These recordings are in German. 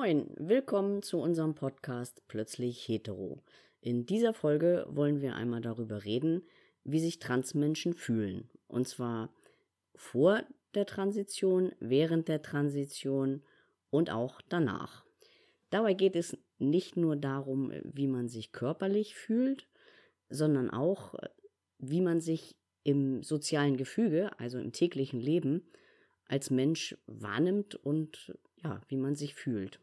Moin, willkommen zu unserem Podcast Plötzlich Hetero. In dieser Folge wollen wir einmal darüber reden, wie sich Transmenschen fühlen. Und zwar vor der Transition, während der Transition und auch danach. Dabei geht es nicht nur darum, wie man sich körperlich fühlt, sondern auch, wie man sich im sozialen Gefüge, also im täglichen Leben, als Mensch wahrnimmt und ja, wie man sich fühlt.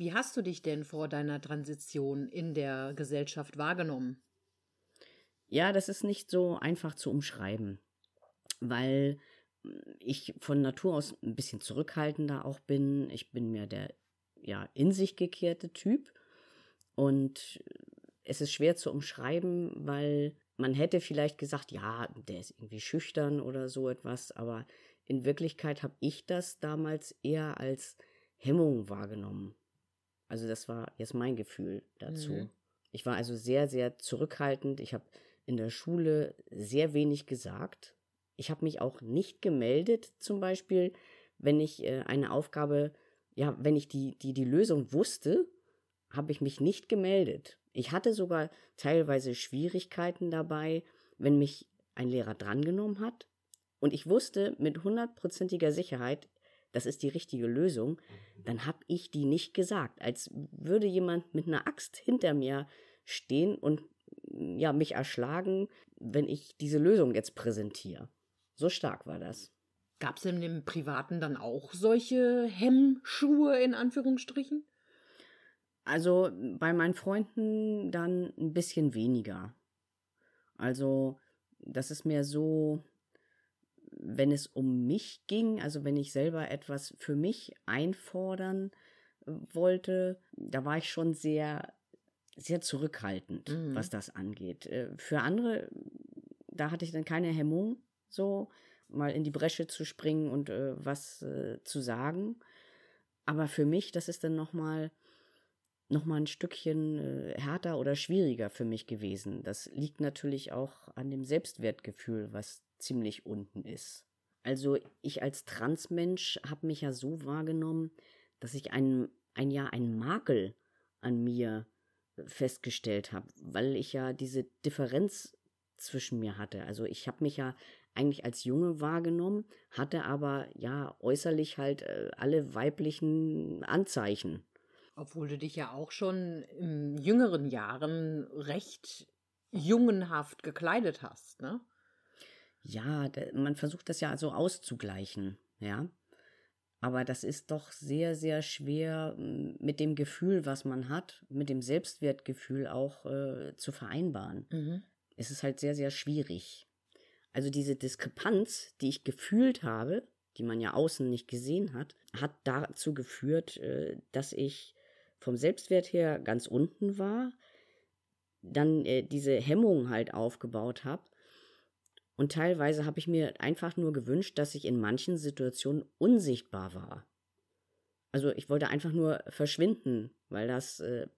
Wie hast du dich denn vor deiner Transition in der Gesellschaft wahrgenommen? Ja, das ist nicht so einfach zu umschreiben, weil ich von Natur aus ein bisschen zurückhaltender auch bin. Ich bin mehr der ja in sich gekehrte Typ und es ist schwer zu umschreiben, weil man hätte vielleicht gesagt, ja, der ist irgendwie schüchtern oder so etwas, aber in Wirklichkeit habe ich das damals eher als Hemmung wahrgenommen. Also das war jetzt mein Gefühl dazu. Mhm. Ich war also sehr, sehr zurückhaltend. Ich habe in der Schule sehr wenig gesagt. Ich habe mich auch nicht gemeldet, zum Beispiel, wenn ich äh, eine Aufgabe, ja, wenn ich die, die, die Lösung wusste, habe ich mich nicht gemeldet. Ich hatte sogar teilweise Schwierigkeiten dabei, wenn mich ein Lehrer drangenommen hat und ich wusste mit hundertprozentiger Sicherheit, das ist die richtige Lösung, dann habe ich die nicht gesagt, als würde jemand mit einer Axt hinter mir stehen und ja mich erschlagen, wenn ich diese Lösung jetzt präsentiere. So stark war das. Gab es in dem Privaten dann auch solche Hemmschuhe in Anführungsstrichen? Also bei meinen Freunden dann ein bisschen weniger. Also das ist mehr so, wenn es um mich ging, also wenn ich selber etwas für mich einfordern wollte, da war ich schon sehr, sehr zurückhaltend, mhm. was das angeht. Äh, für andere, da hatte ich dann keine Hemmung, so mal in die Bresche zu springen und äh, was äh, zu sagen. Aber für mich, das ist dann nochmal noch mal ein Stückchen äh, härter oder schwieriger für mich gewesen. Das liegt natürlich auch an dem Selbstwertgefühl, was ziemlich unten ist. Also ich als Transmensch habe mich ja so wahrgenommen, dass ich ein, ein Jahr einen Makel an mir festgestellt habe, weil ich ja diese Differenz zwischen mir hatte. Also ich habe mich ja eigentlich als Junge wahrgenommen, hatte aber ja äußerlich halt äh, alle weiblichen Anzeichen. Obwohl du dich ja auch schon in jüngeren Jahren recht jungenhaft gekleidet hast, ne? Ja, man versucht das ja so auszugleichen, ja. Aber das ist doch sehr, sehr schwer mit dem Gefühl, was man hat, mit dem Selbstwertgefühl auch äh, zu vereinbaren. Mhm. Es ist halt sehr, sehr schwierig. Also diese Diskrepanz, die ich gefühlt habe, die man ja außen nicht gesehen hat, hat dazu geführt, äh, dass ich vom Selbstwert her ganz unten war, dann äh, diese Hemmung halt aufgebaut habe und teilweise habe ich mir einfach nur gewünscht, dass ich in manchen Situationen unsichtbar war. Also ich wollte einfach nur verschwinden, weil das, äh,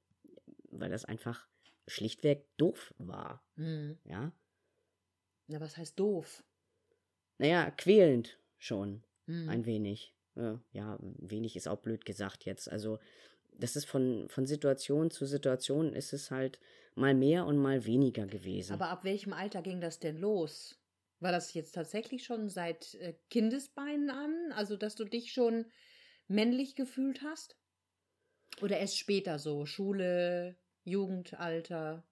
weil das einfach schlichtweg doof war. Mhm. Ja. Na, was heißt doof? Naja, quälend schon. Mhm. Ein wenig. Ja, wenig ist auch blöd gesagt jetzt. Also, das ist von, von Situation zu Situation ist es halt mal mehr und mal weniger gewesen. Aber ab welchem Alter ging das denn los? War das jetzt tatsächlich schon seit äh, Kindesbeinen an? Also, dass du dich schon männlich gefühlt hast? Oder erst später so, Schule, Jugendalter?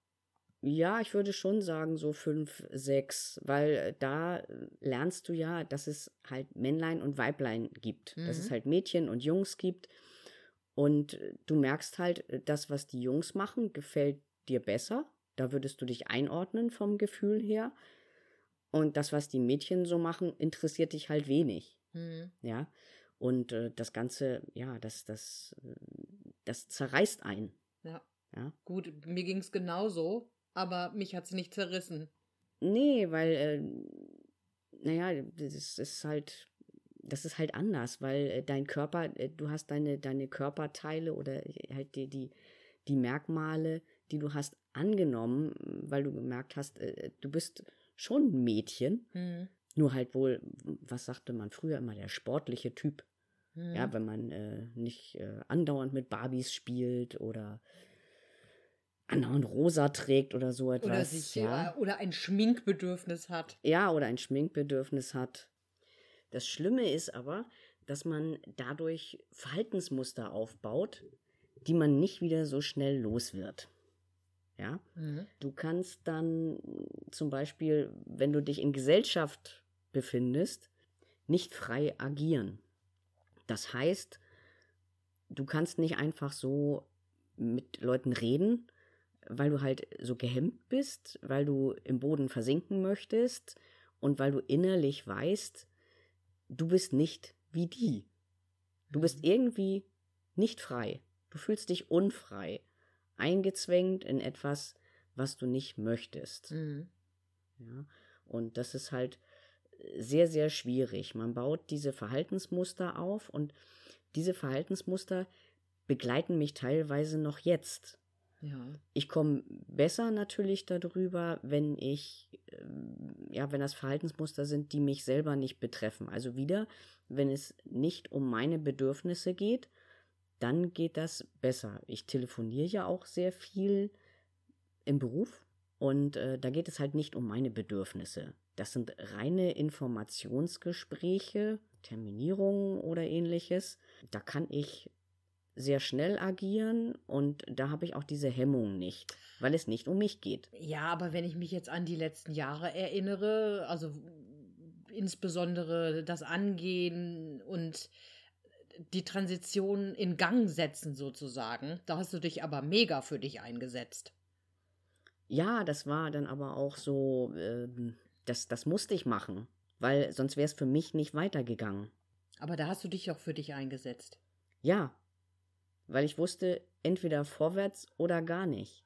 Ja, ich würde schon sagen, so fünf, sechs, weil äh, da lernst du ja, dass es halt Männlein und Weiblein gibt, mhm. dass es mhm. halt Mädchen und Jungs gibt. Und äh, du merkst halt, das, was die Jungs machen, gefällt dir besser. Da würdest du dich einordnen vom Gefühl her. Und das, was die Mädchen so machen, interessiert dich halt wenig. Mhm. Ja. Und äh, das Ganze, ja, das, das, das zerreißt ein. Ja. ja. Gut, mir ging's genauso, aber mich hat's nicht zerrissen. Nee, weil, äh, naja, das ist halt, das ist halt anders, weil äh, dein Körper, äh, du hast deine, deine Körperteile oder halt die, die, die Merkmale, die du hast angenommen, weil du gemerkt hast, äh, du bist schon ein Mädchen. Mhm. Nur halt wohl, was sagte man früher immer, der sportliche Typ. Mhm. Ja, wenn man äh, nicht äh, andauernd mit Barbies spielt oder andauernd rosa trägt oder so etwas. Oder, sich, ja. oder ein Schminkbedürfnis hat. Ja, oder ein Schminkbedürfnis hat. Das Schlimme ist aber, dass man dadurch Verhaltensmuster aufbaut, die man nicht wieder so schnell los wird. Ja, mhm. du kannst dann zum Beispiel, wenn du dich in Gesellschaft befindest, nicht frei agieren. Das heißt, du kannst nicht einfach so mit Leuten reden, weil du halt so gehemmt bist, weil du im Boden versinken möchtest und weil du innerlich weißt, du bist nicht wie die. Du bist mhm. irgendwie nicht frei. Du fühlst dich unfrei, eingezwängt in etwas, was du nicht möchtest. Mhm. Ja, und das ist halt sehr, sehr schwierig. Man baut diese Verhaltensmuster auf und diese Verhaltensmuster begleiten mich teilweise noch jetzt. Ja. Ich komme besser natürlich darüber, wenn ich, ähm, ja, wenn das Verhaltensmuster sind, die mich selber nicht betreffen. Also wieder, wenn es nicht um meine Bedürfnisse geht, dann geht das besser. Ich telefoniere ja auch sehr viel im Beruf und äh, da geht es halt nicht um meine Bedürfnisse. Das sind reine Informationsgespräche, Terminierungen oder ähnliches. Da kann ich sehr schnell agieren und da habe ich auch diese Hemmung nicht, weil es nicht um mich geht. Ja, aber wenn ich mich jetzt an die letzten Jahre erinnere, also insbesondere das Angehen und die Transition in Gang setzen sozusagen, da hast du dich aber mega für dich eingesetzt. Ja, das war dann aber auch so, äh, das, das musste ich machen, weil sonst wäre es für mich nicht weitergegangen. Aber da hast du dich auch für dich eingesetzt. Ja, weil ich wusste, entweder vorwärts oder gar nicht.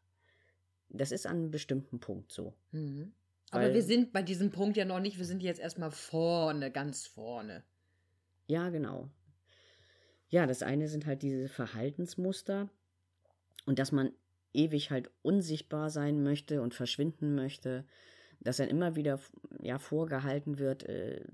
Das ist an einem bestimmten Punkt so. Mhm. Aber wir sind bei diesem Punkt ja noch nicht, wir sind jetzt erstmal vorne, ganz vorne. Ja, genau. Ja, das eine sind halt diese Verhaltensmuster und dass man ewig halt unsichtbar sein möchte und verschwinden möchte, dass dann immer wieder ja vorgehalten wird, äh,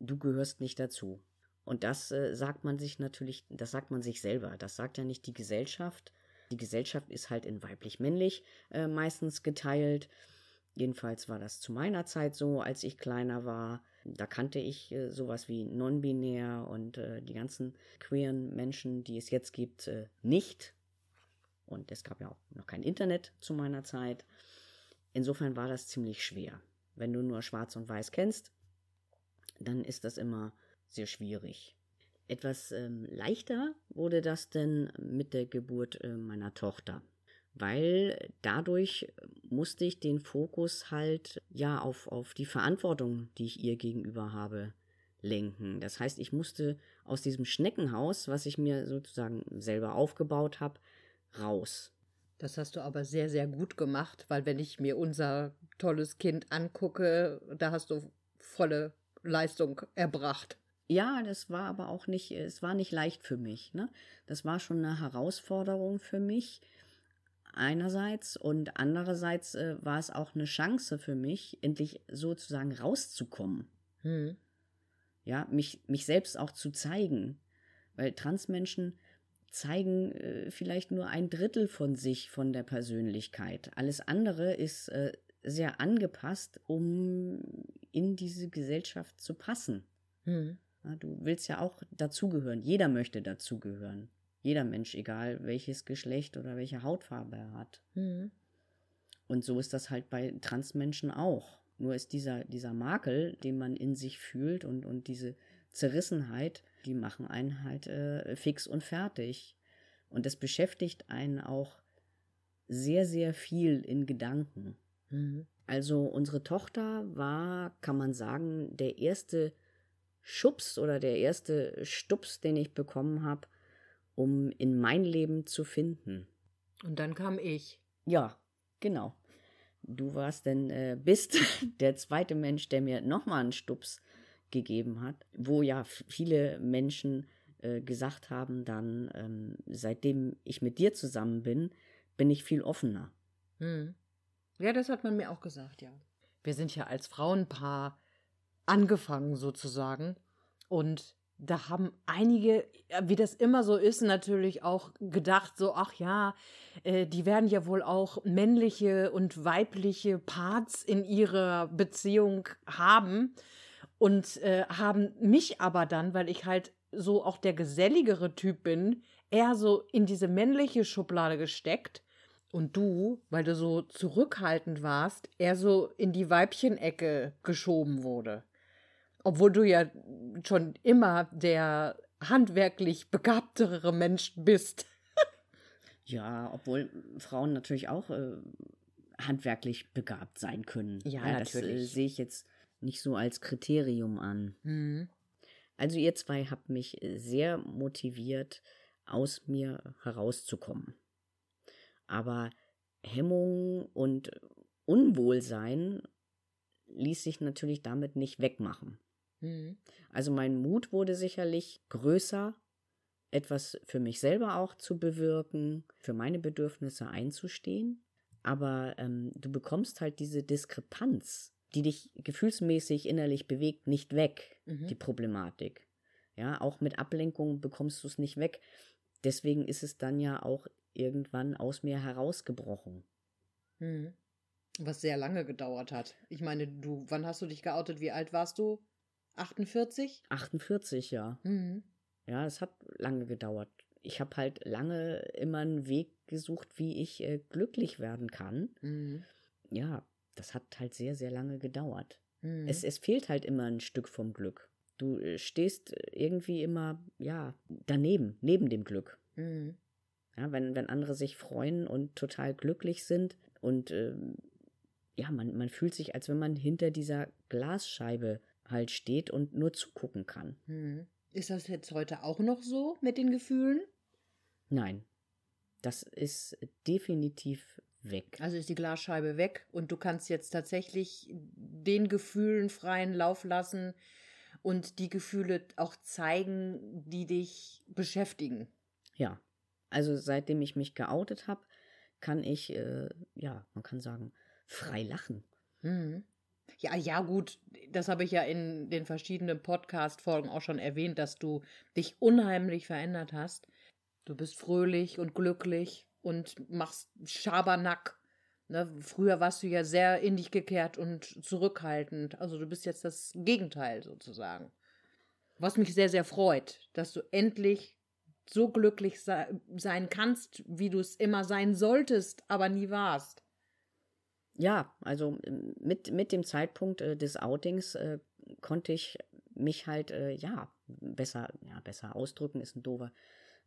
du gehörst nicht dazu. Und das äh, sagt man sich natürlich, das sagt man sich selber. Das sagt ja nicht die Gesellschaft. Die Gesellschaft ist halt in weiblich-männlich äh, meistens geteilt. Jedenfalls war das zu meiner Zeit so, als ich kleiner war. Da kannte ich äh, sowas wie non-binär und äh, die ganzen queeren Menschen, die es jetzt gibt, äh, nicht. Und es gab ja auch noch kein Internet zu meiner Zeit. Insofern war das ziemlich schwer. Wenn du nur Schwarz und Weiß kennst, dann ist das immer sehr schwierig. Etwas ähm, leichter wurde das denn mit der Geburt äh, meiner Tochter, weil dadurch musste ich den Fokus halt ja auf, auf die Verantwortung, die ich ihr gegenüber habe, lenken. Das heißt, ich musste aus diesem Schneckenhaus, was ich mir sozusagen selber aufgebaut habe, raus. Das hast du aber sehr, sehr gut gemacht, weil wenn ich mir unser tolles Kind angucke, da hast du volle Leistung erbracht. Ja, das war aber auch nicht, es war nicht leicht für mich. Ne? Das war schon eine Herausforderung für mich einerseits und andererseits äh, war es auch eine Chance für mich, endlich sozusagen rauszukommen. Hm. Ja, mich, mich selbst auch zu zeigen. Weil Transmenschen zeigen äh, vielleicht nur ein Drittel von sich, von der Persönlichkeit. Alles andere ist äh, sehr angepasst, um in diese Gesellschaft zu passen. Hm. Du willst ja auch dazugehören. Jeder möchte dazugehören. Jeder Mensch, egal welches Geschlecht oder welche Hautfarbe er hat. Mhm. Und so ist das halt bei Transmenschen auch. Nur ist dieser, dieser Makel, den man in sich fühlt und, und diese Zerrissenheit, die machen einen halt äh, fix und fertig. Und das beschäftigt einen auch sehr, sehr viel in Gedanken. Mhm. Also unsere Tochter war, kann man sagen, der erste Schubs oder der erste Stups, den ich bekommen habe, um in mein Leben zu finden. Und dann kam ich. Ja, genau. Du warst denn, äh, bist der zweite Mensch, der mir nochmal einen Stups gegeben hat, wo ja viele Menschen äh, gesagt haben, dann, ähm, seitdem ich mit dir zusammen bin, bin ich viel offener. Hm. Ja, das hat man mir auch gesagt, ja. Wir sind ja als Frauenpaar angefangen sozusagen. Und da haben einige, wie das immer so ist, natürlich auch gedacht, so, ach ja, äh, die werden ja wohl auch männliche und weibliche Parts in ihrer Beziehung haben und äh, haben mich aber dann, weil ich halt so auch der geselligere Typ bin, eher so in diese männliche Schublade gesteckt. Und du, weil du so zurückhaltend warst, eher so in die Weibchenecke geschoben wurde. Obwohl du ja schon immer der handwerklich begabtere Mensch bist. ja, obwohl Frauen natürlich auch äh, handwerklich begabt sein können. Ja, ja das äh, natürlich. sehe ich jetzt nicht so als Kriterium an. Mhm. Also ihr zwei habt mich äh, sehr motiviert, aus mir herauszukommen. Aber Hemmung und Unwohlsein ließ sich natürlich damit nicht wegmachen. Mhm. Also mein Mut wurde sicherlich größer, etwas für mich selber auch zu bewirken, für meine Bedürfnisse einzustehen. Aber ähm, du bekommst halt diese Diskrepanz, die dich gefühlsmäßig innerlich bewegt, nicht weg, Mhm. die Problematik. Ja, auch mit Ablenkung bekommst du es nicht weg. Deswegen ist es dann ja auch irgendwann aus mir herausgebrochen. Mhm. Was sehr lange gedauert hat. Ich meine, du, wann hast du dich geoutet? Wie alt warst du? 48? 48, ja. Mhm. Ja, es hat lange gedauert. Ich habe halt lange immer einen Weg gesucht, wie ich äh, glücklich werden kann. Mhm. Ja, das hat halt sehr, sehr lange gedauert. Mhm. Es, es fehlt halt immer ein Stück vom Glück. Du äh, stehst irgendwie immer, ja, daneben, neben dem Glück. Mhm. Ja, wenn, wenn andere sich freuen und total glücklich sind und ähm, ja, man, man fühlt sich, als wenn man hinter dieser Glasscheibe halt steht und nur zugucken kann. Mhm. Ist das jetzt heute auch noch so mit den Gefühlen? Nein, das ist definitiv weg. Also ist die Glasscheibe weg und du kannst jetzt tatsächlich den Gefühlen freien Lauf lassen und die Gefühle auch zeigen, die dich beschäftigen. Ja, also seitdem ich mich geoutet habe, kann ich, äh, ja, man kann sagen, frei lachen. Mhm. Ja, ja, gut, das habe ich ja in den verschiedenen Podcast-Folgen auch schon erwähnt, dass du dich unheimlich verändert hast. Du bist fröhlich und glücklich und machst Schabernack. Ne? Früher warst du ja sehr in dich gekehrt und zurückhaltend. Also du bist jetzt das Gegenteil sozusagen. Was mich sehr, sehr freut, dass du endlich so glücklich se sein kannst, wie du es immer sein solltest, aber nie warst. Ja, also ähm, mit, mit dem Zeitpunkt äh, des Outings äh, konnte ich mich halt, äh, ja, besser, ja, besser ausdrücken, ist ein doofer,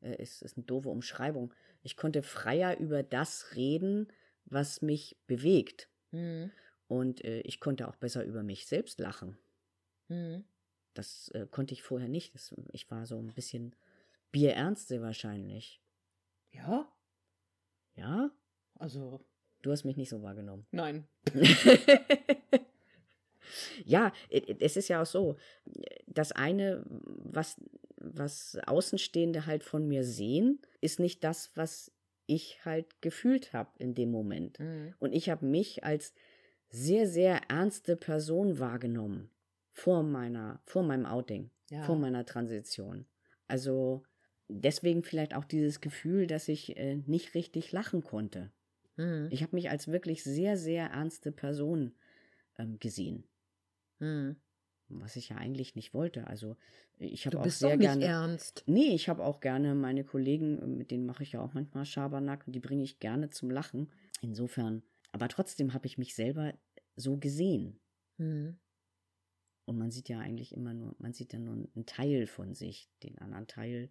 äh, ist, ist eine doofe Umschreibung. Ich konnte freier über das reden, was mich bewegt. Mhm. Und äh, ich konnte auch besser über mich selbst lachen. Mhm. Das äh, konnte ich vorher nicht. Das, ich war so ein bisschen Bierernst sehr wahrscheinlich. Ja, Ja? also Du hast mich nicht so wahrgenommen. nein. ja, es ist ja auch so, das eine, was, was Außenstehende halt von mir sehen, ist nicht das, was ich halt gefühlt habe in dem Moment. Mhm. Und ich habe mich als sehr, sehr ernste Person wahrgenommen vor meiner, vor meinem Outing, Ja. vor meiner Transition. Also deswegen vielleicht auch dieses Gefühl, dass ich äh, nicht richtig lachen konnte. Mhm. Ich habe mich als wirklich sehr, sehr ernste Person ähm, gesehen, Mhm. was ich ja eigentlich nicht wollte. Also ich habe auch bist sehr gerne. ernst. Nee, ich habe auch gerne meine Kollegen, mit denen mache ich ja auch manchmal Schabernack, die bringe ich gerne zum Lachen. Insofern, aber trotzdem habe ich mich selber so gesehen. Mhm. Und man sieht ja eigentlich immer nur, man sieht ja nur einen Teil von sich. Den anderen Teil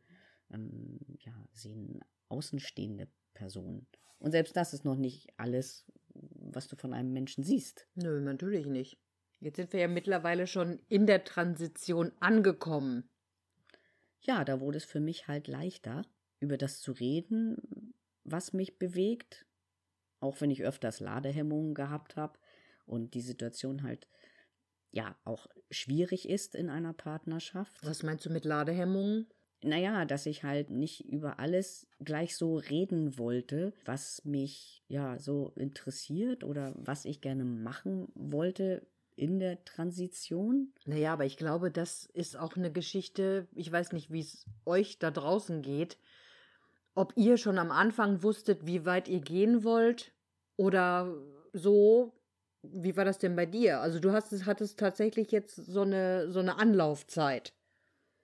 ähm, ja, sehen außenstehende Personen. Und selbst das ist noch nicht alles, was du von einem Menschen siehst. Nö, natürlich nicht. Jetzt sind wir ja mittlerweile schon in der Transition angekommen. Ja, da wurde es für mich halt leichter, über das zu reden, was mich bewegt. Auch wenn ich öfters Ladehemmungen gehabt habe und die Situation halt ja auch schwierig ist in einer Partnerschaft. Was meinst du mit Ladehemmungen? Naja, dass ich halt nicht über alles gleich so reden wollte, was mich ja so interessiert oder was ich gerne machen wollte in der Transition. Naja, aber ich glaube, das ist auch eine Geschichte, ich weiß nicht, wie es euch da draußen geht, ob ihr schon am Anfang wusstet, wie weit ihr gehen wollt oder so. Wie war das denn bei dir? Also du hast, hattest tatsächlich jetzt so eine, so eine Anlaufzeit.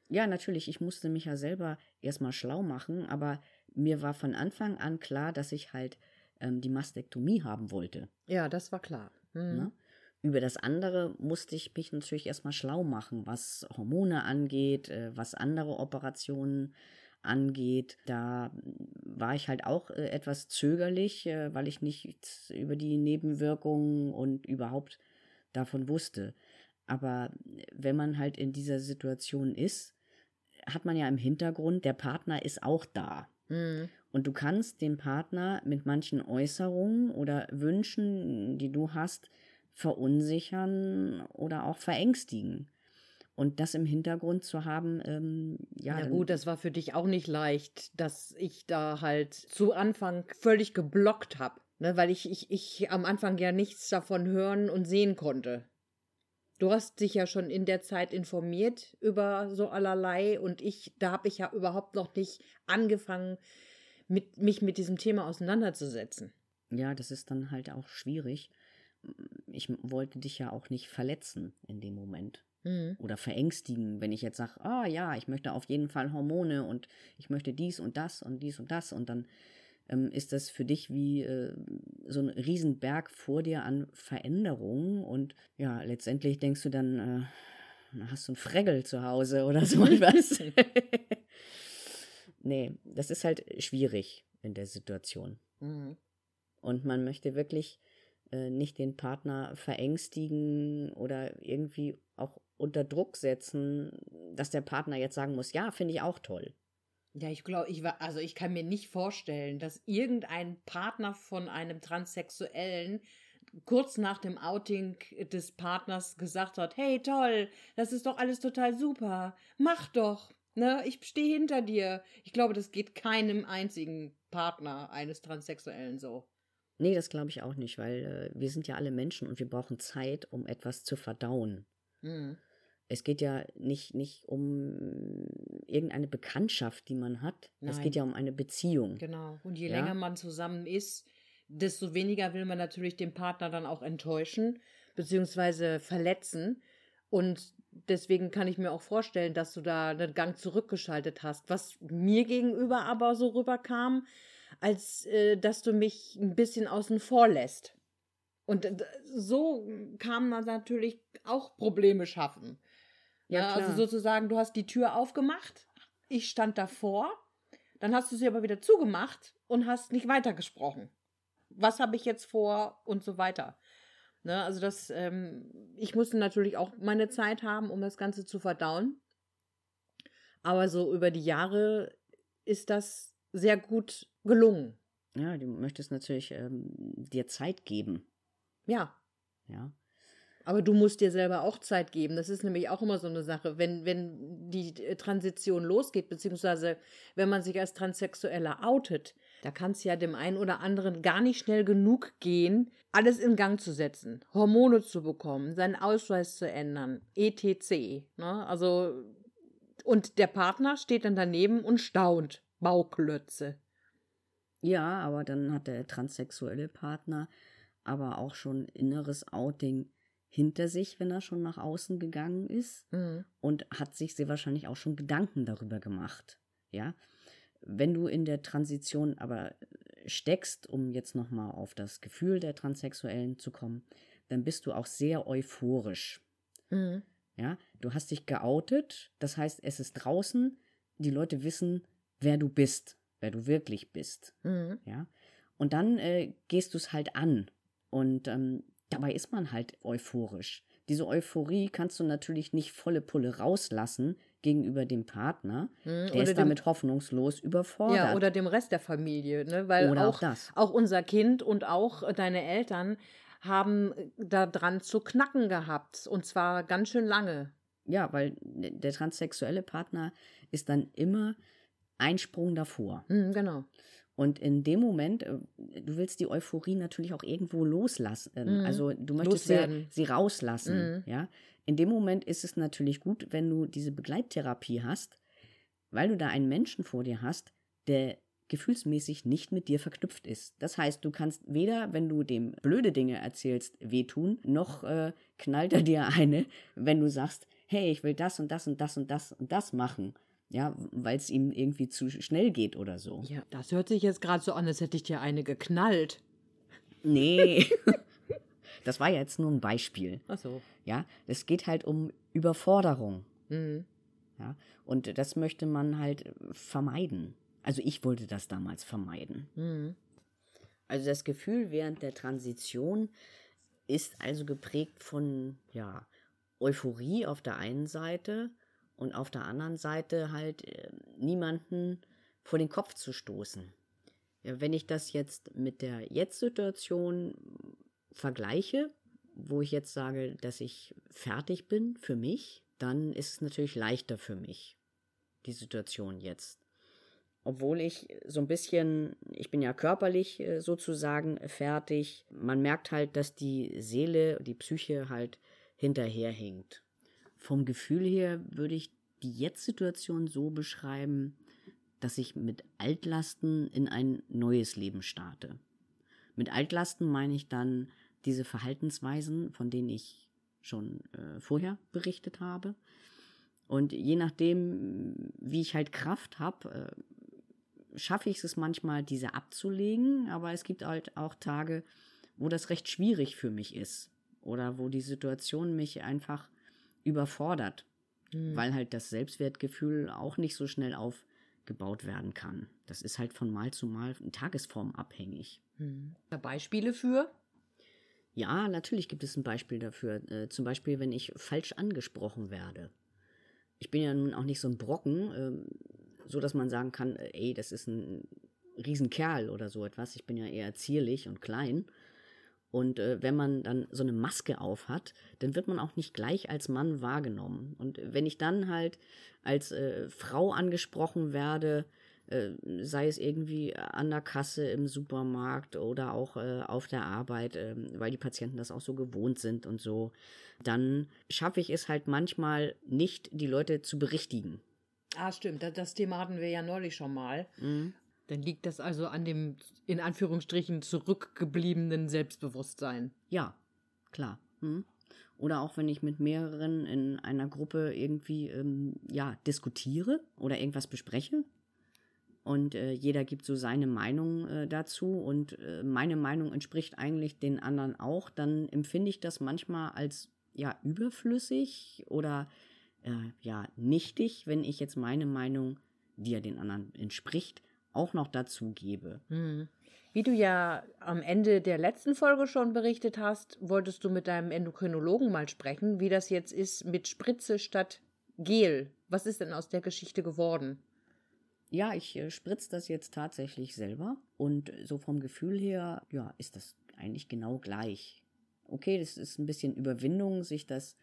Ja, natürlich, ich musste mich ja selber erstmal schlau machen, aber mir war von Anfang an klar, dass ich halt ähm, die Mastektomie haben wollte. Ja, das war klar. Mhm. Ne? Über das andere musste ich mich natürlich erstmal schlau machen, was Hormone angeht, äh, was andere Operationen angeht. Da war ich halt auch äh, etwas zögerlich, äh, weil ich nichts über die Nebenwirkungen und überhaupt davon wusste. Aber wenn man halt in dieser Situation ist, hat man ja im Hintergrund, der Partner ist auch da. Mhm. Und du kannst den Partner mit manchen Äußerungen oder Wünschen, die du hast, verunsichern oder auch verängstigen. Und das im Hintergrund zu haben, ähm, ja. Ja gut, das war für dich auch nicht leicht, dass ich da halt zu Anfang völlig geblockt habe. Ne, weil ich, ich, ich am Anfang ja nichts davon hören und sehen konnte. Du hast dich ja schon in der Zeit informiert über so allerlei und ich, da habe ich ja überhaupt noch nicht angefangen, mit, mich mit diesem Thema auseinanderzusetzen. Ja, das ist dann halt auch schwierig. Ich wollte dich ja auch nicht verletzen in dem Moment. Mhm. Oder verängstigen, wenn ich jetzt sage, ah ja, ich möchte auf jeden Fall Hormone und ich möchte dies und das und dies und das und dann ähm, ist das für dich wie äh, so ein Riesenberg vor dir an Veränderungen und ja, letztendlich denkst du dann, äh, hast du einen Fregel zu Hause oder so etwas. nee, das ist halt schwierig in der Situation. Mhm. Und man möchte wirklich äh, nicht den Partner verängstigen oder irgendwie auch unter Druck setzen, dass der Partner jetzt sagen muss, ja, finde ich auch toll. Ja, ich glaube, ich war, also ich kann mir nicht vorstellen, dass irgendein Partner von einem Transsexuellen kurz nach dem Outing des Partners gesagt hat, hey toll, das ist doch alles total super, mach doch, ne, ich stehe hinter dir. Ich glaube, das geht keinem einzigen Partner eines Transsexuellen so. Nee, das glaube ich auch nicht, weil äh, wir sind ja alle Menschen und wir brauchen Zeit, um etwas zu verdauen. Mhm. Es geht ja nicht, nicht um irgendeine Bekanntschaft, die man hat. Nein. Es geht ja um eine Beziehung. Genau. Und je Ja. länger man zusammen ist, desto weniger will man natürlich den Partner dann auch enttäuschen beziehungsweise verletzen. Und deswegen kann ich mir auch vorstellen, dass du da einen Gang zurückgeschaltet hast. Was mir gegenüber aber so rüberkam, als äh, dass du mich ein bisschen außen vor lässt. Und so kann man natürlich auch Probleme schaffen. Ja, also sozusagen, du hast die Tür aufgemacht, ich stand davor, dann hast du sie aber wieder zugemacht und hast nicht weitergesprochen. Was habe ich jetzt vor und so weiter. Ne, also das, ähm, ich musste natürlich auch meine Zeit haben, um das Ganze zu verdauen. Aber so über die Jahre ist das sehr gut gelungen. Ja, du möchtest natürlich ähm, dir Zeit geben. Ja, Ja. Aber du musst dir selber auch Zeit geben. Das ist nämlich auch immer so eine Sache. Wenn, wenn die äh, Transition losgeht, beziehungsweise wenn man sich als Transsexueller outet, da kann es ja dem einen oder anderen gar nicht schnell genug gehen, alles in Gang zu setzen, Hormone zu bekommen, seinen Ausweis zu ändern, etc. Ne? Also, und der Partner steht dann daneben und staunt. Bauklötze. Ja, aber dann hat der transsexuelle Partner aber auch schon inneres Outing hinter sich, wenn er schon nach außen gegangen ist Mhm. und hat sich sehr wahrscheinlich auch schon Gedanken darüber gemacht. Ja, wenn du in der Transition aber steckst, um jetzt noch mal auf das Gefühl der Transsexuellen zu kommen, dann bist du auch sehr euphorisch. Mhm. Ja, du hast dich geoutet, das heißt, es ist draußen, die Leute wissen, wer du bist, wer du wirklich bist. Mhm. Ja, und dann äh, gehst du es halt an und ähm, dabei ist man halt euphorisch. Diese Euphorie kannst du natürlich nicht volle Pulle rauslassen gegenüber dem Partner. Mhm. Der ist damit hoffnungslos überfordert. Ja, oder dem Rest der Familie, ne? Weil Oder auch auch, das. auch unser Kind und auch äh, deine Eltern haben äh, da dran zu knacken gehabt. Und zwar ganz schön lange. ja, weil der transsexuelle Partner ist dann immer ein Sprung davor. Mhm, genau. Und in dem Moment, äh, du willst die Euphorie natürlich auch irgendwo loslassen. Mhm. Also du möchtest sie, sie rauslassen. Mhm. Ja? In dem Moment ist es natürlich gut, wenn du diese Begleittherapie hast, weil du da einen Menschen vor dir hast, der gefühlsmäßig nicht mit dir verknüpft ist. Das heißt, du kannst weder, wenn du dem blöde Dinge erzählst, wehtun, noch äh, knallt er dir eine, wenn du sagst, hey, ich will das und das und das und das und das machen. Ja, weil es ihm irgendwie zu schnell geht oder so. Ja, das hört sich jetzt gerade so an, als hätte ich dir eine geknallt. Nee. das war jetzt nur ein Beispiel. Ach so. Ja, es geht halt um Überforderung. Mhm. Ja, und das möchte man halt vermeiden. Also ich wollte das damals vermeiden. Mhm. Also das Gefühl während der Transition ist also geprägt von ja, Euphorie auf der einen Seite und auf der anderen Seite halt äh, niemanden vor den Kopf zu stoßen. Ja, wenn ich das jetzt mit der Jetzt-Situation vergleiche, wo ich jetzt sage, dass ich fertig bin für mich, dann ist es natürlich leichter für mich, die Situation jetzt obwohl ich so ein bisschen, ich bin ja körperlich äh, sozusagen fertig. Man merkt halt, dass die Seele, die Psyche halt hinterherhinkt. Vom Gefühl her würde ich die Jetzt-Situation so beschreiben, dass ich mit Altlasten in ein neues Leben starte. Mit Altlasten meine ich dann diese Verhaltensweisen, von denen ich schon äh, vorher berichtet habe. Und je nachdem, wie ich halt Kraft habe, äh, schaffe ich es manchmal, diese abzulegen, aber es gibt halt auch Tage, wo das recht schwierig für mich ist oder wo die Situation mich einfach überfordert, mhm. weil halt das Selbstwertgefühl auch nicht so schnell aufgebaut werden kann. Das ist halt von Mal zu Mal in Tagesform abhängig. Mhm. Beispiele für? Ja, natürlich gibt es ein Beispiel dafür. Äh, zum Beispiel, wenn ich falsch angesprochen werde. Ich bin ja nun auch nicht so ein Brocken. Ähm, so dass man sagen kann, äh, ey, das ist ein Riesenkerl oder so etwas. Ich bin ja eher zierlich und klein. Und äh, wenn man dann so eine Maske auf hat, dann wird man auch nicht gleich als Mann wahrgenommen. Und wenn ich dann halt als äh, Frau angesprochen werde, äh, sei es irgendwie an der Kasse im Supermarkt oder auch äh, auf der Arbeit, ähm, weil die Patienten das auch so gewohnt sind und so, dann schaffe ich es halt manchmal nicht, die Leute zu berichtigen. Ah, stimmt. Das Thema hatten wir ja neulich schon mal. Mhm. Dann liegt das also an dem in Anführungsstrichen zurückgebliebenen Selbstbewusstsein. Ja, klar. Mhm. Oder auch wenn ich mit mehreren in einer Gruppe irgendwie ähm, ja, diskutiere oder irgendwas bespreche. Und äh, jeder gibt so seine Meinung äh, dazu und äh, meine Meinung entspricht eigentlich den anderen auch, dann empfinde ich das manchmal als ja überflüssig oder äh, ja nichtig, wenn ich jetzt meine Meinung, die ja den anderen entspricht, auch noch dazu gebe. Hm. Wie du ja am Ende der letzten Folge schon berichtet hast, wolltest du mit deinem Endokrinologen mal sprechen, wie das jetzt ist mit Spritze statt Gel. Was ist denn aus der Geschichte geworden? Ja, ich äh, spritze das jetzt tatsächlich selber und so vom Gefühl her, ja, ist das eigentlich genau gleich. Okay, das ist ein bisschen Überwindung, sich das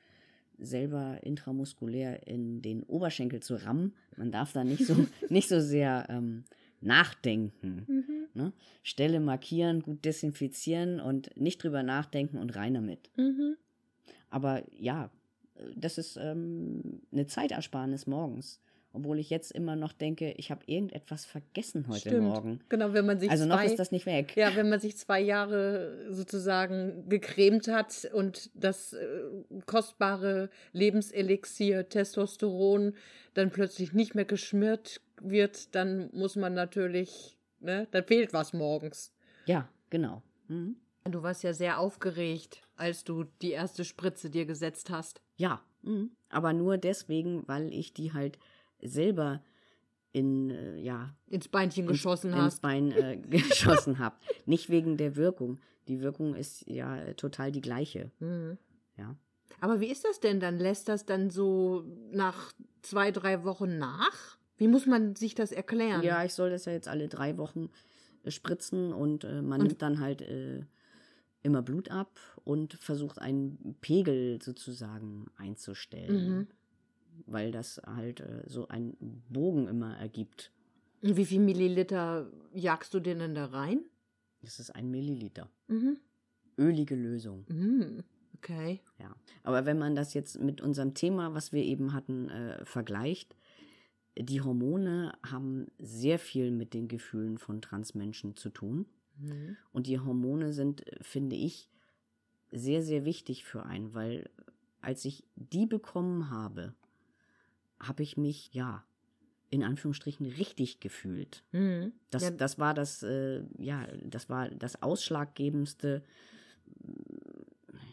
selber intramuskulär in den Oberschenkel zu rammen. Man darf da nicht so, nicht so sehr ähm, nachdenken. Mhm. Ne? Stelle markieren, gut desinfizieren und nicht drüber nachdenken und rein damit. Mhm. Aber ja, das ist ähm, eine Zeitersparnis morgens. Obwohl ich jetzt immer noch denke, ich habe irgendetwas vergessen heute Stimmt. Morgen. Genau, wenn man sich Also zwei, noch ist das nicht weg. ja, wenn man sich zwei Jahre sozusagen gecremt hat und das äh, kostbare Lebenselixier Testosteron dann plötzlich nicht mehr geschmiert wird, dann muss man natürlich, ne, dann fehlt was morgens. Ja, genau. Mhm. Du warst ja sehr aufgeregt, als du die erste Spritze dir gesetzt hast. Ja, mhm. aber nur deswegen, weil ich die halt selber in, äh, ja, Ins Beinchen geschossen ins hast. Bein äh, geschossen habe. Nicht wegen der Wirkung. Die Wirkung ist ja total die gleiche. Mhm. Ja. Aber wie ist das denn dann? Lässt das dann so nach zwei, drei Wochen nach? Wie muss man sich das erklären? Ja, ich soll das ja jetzt alle drei Wochen äh, spritzen und äh, man Und- nimmt dann halt äh, immer Blut ab und versucht einen Pegel sozusagen einzustellen. Mhm. Weil das halt äh, so einen Bogen immer ergibt. Und wie viel Milliliter jagst du denn da rein? Das ist ein Milliliter. Mhm. Ölige Lösung. Mhm. Okay. Ja. Aber wenn man das jetzt mit unserem Thema, was wir eben hatten, äh, vergleicht, die Hormone haben sehr viel mit den Gefühlen von Transmenschen zu tun. Mhm. Und die Hormone sind, finde ich, sehr, sehr wichtig für einen, weil als ich die bekommen habe, habe ich mich, ja, in Anführungsstrichen richtig gefühlt. Mhm. Das, ja, das war das, äh, ja, das war das ausschlaggebendste,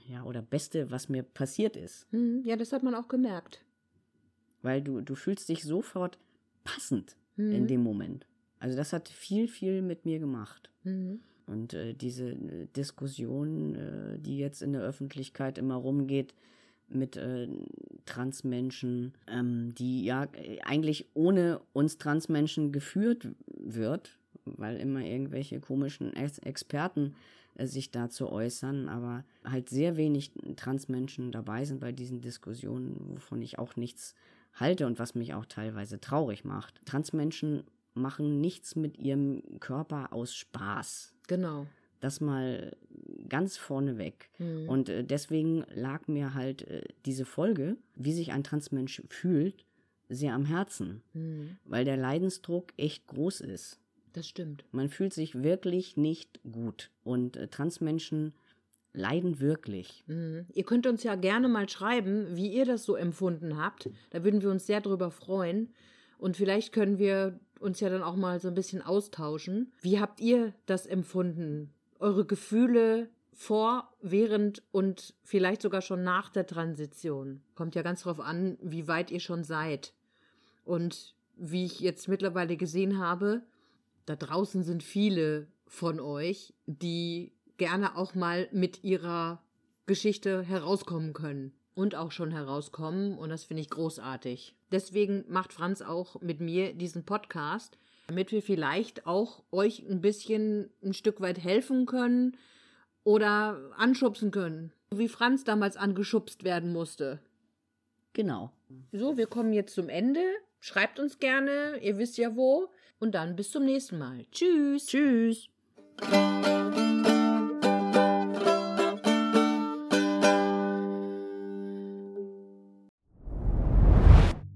ja, oder beste, was mir passiert ist. mhm. ja, das hat man auch gemerkt. Weil du, du fühlst dich sofort passend Mhm. in dem Moment. Also das hat viel, viel mit mir gemacht. Mhm. Und äh, diese äh, Diskussion, äh, die jetzt in der Öffentlichkeit immer rumgeht mit äh, Transmenschen, ähm, die ja äh, eigentlich ohne uns Transmenschen geführt wird, weil immer irgendwelche komischen Ex Experten äh, sich dazu äußern, aber halt sehr wenig Transmenschen dabei sind bei diesen Diskussionen, wovon ich auch nichts halte und was mich auch teilweise traurig macht. Transmenschen machen nichts mit ihrem Körper aus Spaß. Genau. Das mal ganz vorneweg. Mhm. Und äh, deswegen lag mir halt äh, diese Folge, wie sich ein Transmensch fühlt, sehr am Herzen, Mhm. weil der Leidensdruck echt groß ist. Das stimmt. Man fühlt sich wirklich nicht gut. Und äh, Transmenschen leiden wirklich. Mhm. Ihr könnt uns ja gerne mal schreiben, wie ihr das so empfunden habt. Da würden wir uns sehr drüber freuen. Und vielleicht können wir uns ja dann auch mal so ein bisschen austauschen. Wie habt ihr das empfunden? Eure Gefühle vor, während und vielleicht sogar schon nach der Transition. Kommt ja ganz drauf an, wie weit ihr schon seid. Und wie ich jetzt mittlerweile gesehen habe, da draußen sind viele von euch, die gerne auch mal mit ihrer Geschichte herauskommen können und auch schon herauskommen und das finde ich großartig. Deswegen macht Franz auch mit mir diesen Podcast, damit wir vielleicht auch euch ein bisschen ein Stück weit helfen können oder anschubsen können, wie Franz damals angeschubst werden musste. Genau. So, wir kommen jetzt zum Ende. Schreibt uns gerne, ihr wisst ja wo. Und dann bis zum nächsten Mal. Tschüss. Tschüss.